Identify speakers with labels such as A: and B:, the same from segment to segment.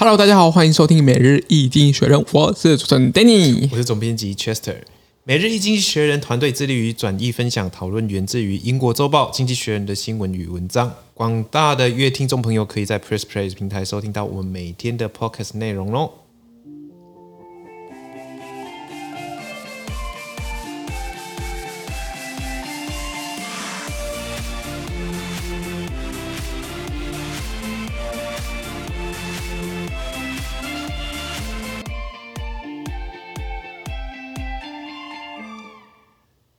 A: Hello，大家好，欢迎收听每日一经济学人，我是主持人 Danny，
B: 我是总编辑 Chester。每日一经济学人团队致力于转译分享讨论源自于英国周报《经济学人》的新闻与文章。广大的乐听众朋友可以在 Press Play 平台收听到我们每天的 Podcast 内容喽。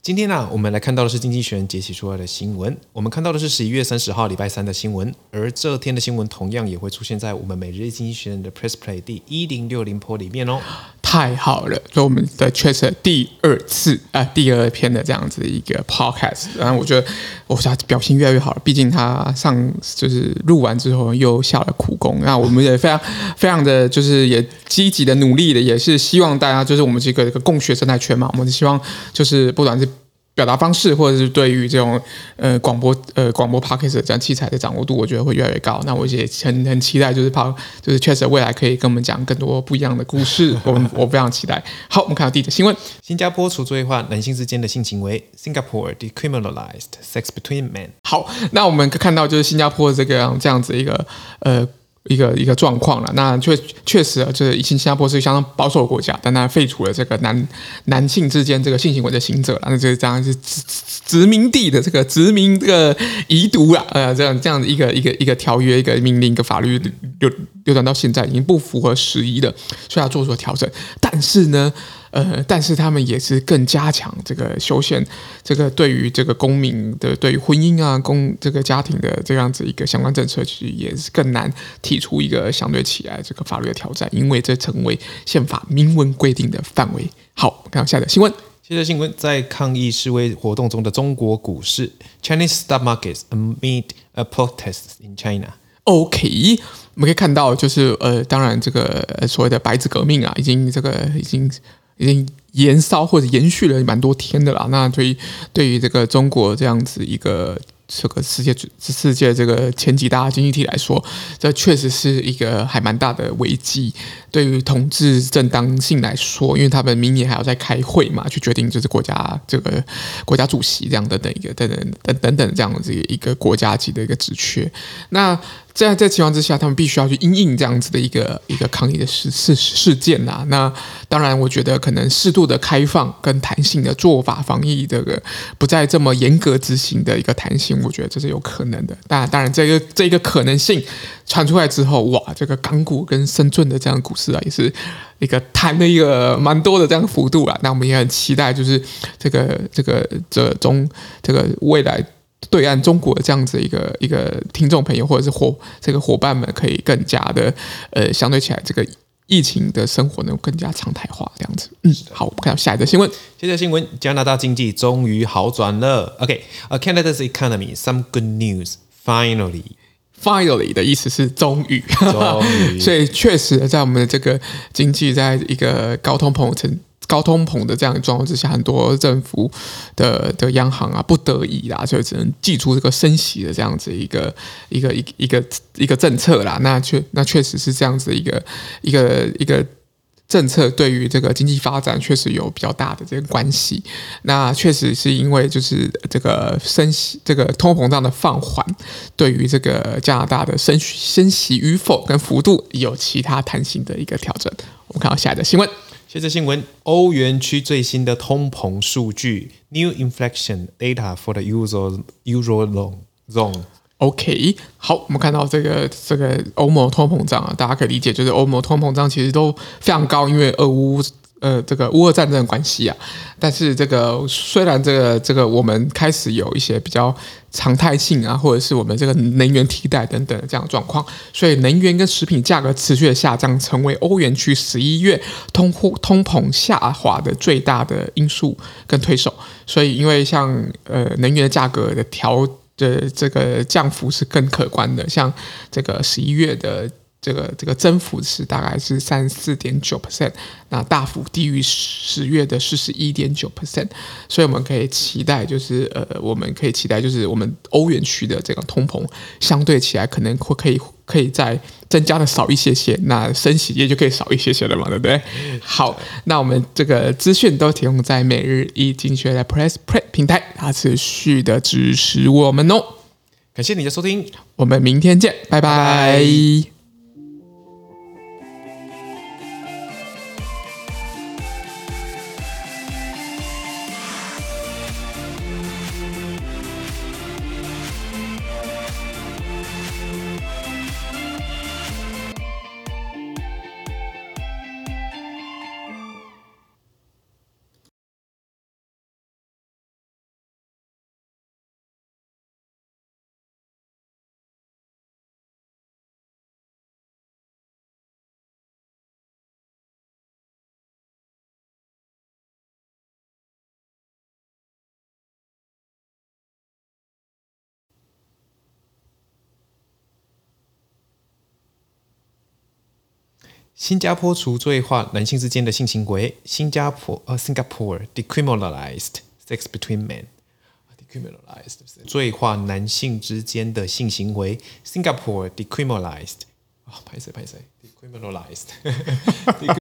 B: 今天呢、我们来看到的是《经济学人》解析出来的新闻。我们看到的是十一月三十号礼拜三的新闻，而这天的新闻同样也会出现在我们每日《经济学人》的 Press Play 第一零六零波里面哦。
A: 太好了，所以我们的确是第二次啊、第二篇的这样子一个 podcast，然后我觉得我他表现越来越好了。毕竟他上就是录完之后又下了苦功，那我们也非常 非常的就是也积极的努力的，也是希望大家就是我们这个这个共学生态圈嘛，我们希望就是不管是。表达方式，或者是对于这种呃广播呃广播 podcast 这样器材的掌握度，我觉得会越来越高。那我也很很期待，就是怕就是确实未来可以跟我们讲更多不一样的故事。我我非常期待。好，我们看到第一则新闻：
B: 新加坡除罪化男性之间的性行为，Singapore decriminalized sex between men。
A: 好，那我们看到就是新加坡这个这样子一个呃。一个一个状况了，那确确实啊，就是以前新加坡是相当保守的国家，但它废除了这个男男性之间这个性行为的刑责了，那就是这样是殖殖民地的这个殖民这个遗毒啊，呃，这样这样的一个一个一个条约、一个命令、一个法律流流传到现在已经不符合时宜了，所以要做出调整，但是呢。呃，但是他们也是更加强这个修宪，这个对于这个公民的对于婚姻啊、公这个家庭的这样子一个相关政策，其实也是更难提出一个相对起来这个法律的挑战，因为这成为宪法明文规定的范围。好，看下一个新闻。
B: 接着新闻，在抗议示威活动中的中国股市 （Chinese stock markets amid a protest in China）。
A: OK，我们可以看到，就是呃，当然这个所谓的白纸革命啊，已经这个已经。已经延烧或者延续了蛮多天的啦。那对于对于这个中国这样子一个。这个世界世界这个前几大经济体来说，这确实是一个还蛮大的危机。对于统治正当性来说，因为他们明年还要再开会嘛，去决定就是国家这个国家主席这样的等一个等等等等等这样子一个国家级的一个职缺。那在这情况之下，他们必须要去应应这样子的一个一个抗议的事事事件呐。那当然，我觉得可能适度的开放跟弹性的做法，防疫这个不再这么严格执行的一个弹性。我觉得这是有可能的，当然，当然，这个这个可能性传出来之后，哇，这个港股跟深圳的这样股市啊，也是一个弹了一个蛮多的这样幅度啊。那我们也很期待，就是这个这个这中这个未来对岸中国的这样子一个一个听众朋友或者是伙这个伙伴们，可以更加的呃，相对起来这个。疫情的生活能更加常态化，这样子。嗯，好，我们看到下一则新闻。
B: 接着新闻，加拿大经济终于好转了。OK，a、okay, Canada's economy some good news finally。
A: Finally 的意思是终于，
B: 终于。
A: 所以确实在我们的这个经济在一个高通膨层。高通膨的这样的状况之下，很多政府的的央行啊，不得已啦，所以只能祭出这个升息的这样子一个一个一一个一个政策啦。那确那确实是这样子一个一个一个政策，对于这个经济发展确实有比较大的这个关系。那确实是因为就是这个升息，这个通货膨胀的放缓，对于这个加拿大的升升息与否跟幅度有其他弹性的一个调整。我们看到下一个新闻。
B: 接着新闻，欧元区最新的通膨数据，New inflation data for the Euro Euro zone。
A: OK，好，我们看到这个这个欧盟通膨胀啊，大家可以理解，就是欧盟通膨胀其实都非常高，因为俄乌。呃，这个乌俄战争的关系啊，但是这个虽然这个这个我们开始有一些比较常态性啊，或者是我们这个能源替代等等的这样的状况，所以能源跟食品价格持续的下降，成为欧元区十一月通货通膨下滑的最大的因素跟推手。所以，因为像呃能源价格的调的这个降幅是更可观的，像这个十一月的。这个这个增幅是大概是三十四点九 percent，那大幅低于十月的四十一点九 percent，所以我们可以期待，就是呃，我们可以期待，就是我们欧元区的这个通膨相对起来可能会可以可以再增加的少一些些，那升息也就可以少一些些了嘛，对不对？好，那我们这个资讯都提供在每日一经济学人的 Press Play 平台，它持续的支持我们哦。
B: 感谢你的收听，
A: 我们明天见，拜拜。拜拜。
B: 新加坡除罪化男性之间的性行为。新加坡呃，Singapore decriminalized sex between men。decriminalized 罪化男性之间的性行为。Singapore decriminalized。啊，拍谁拍谁？decriminalized。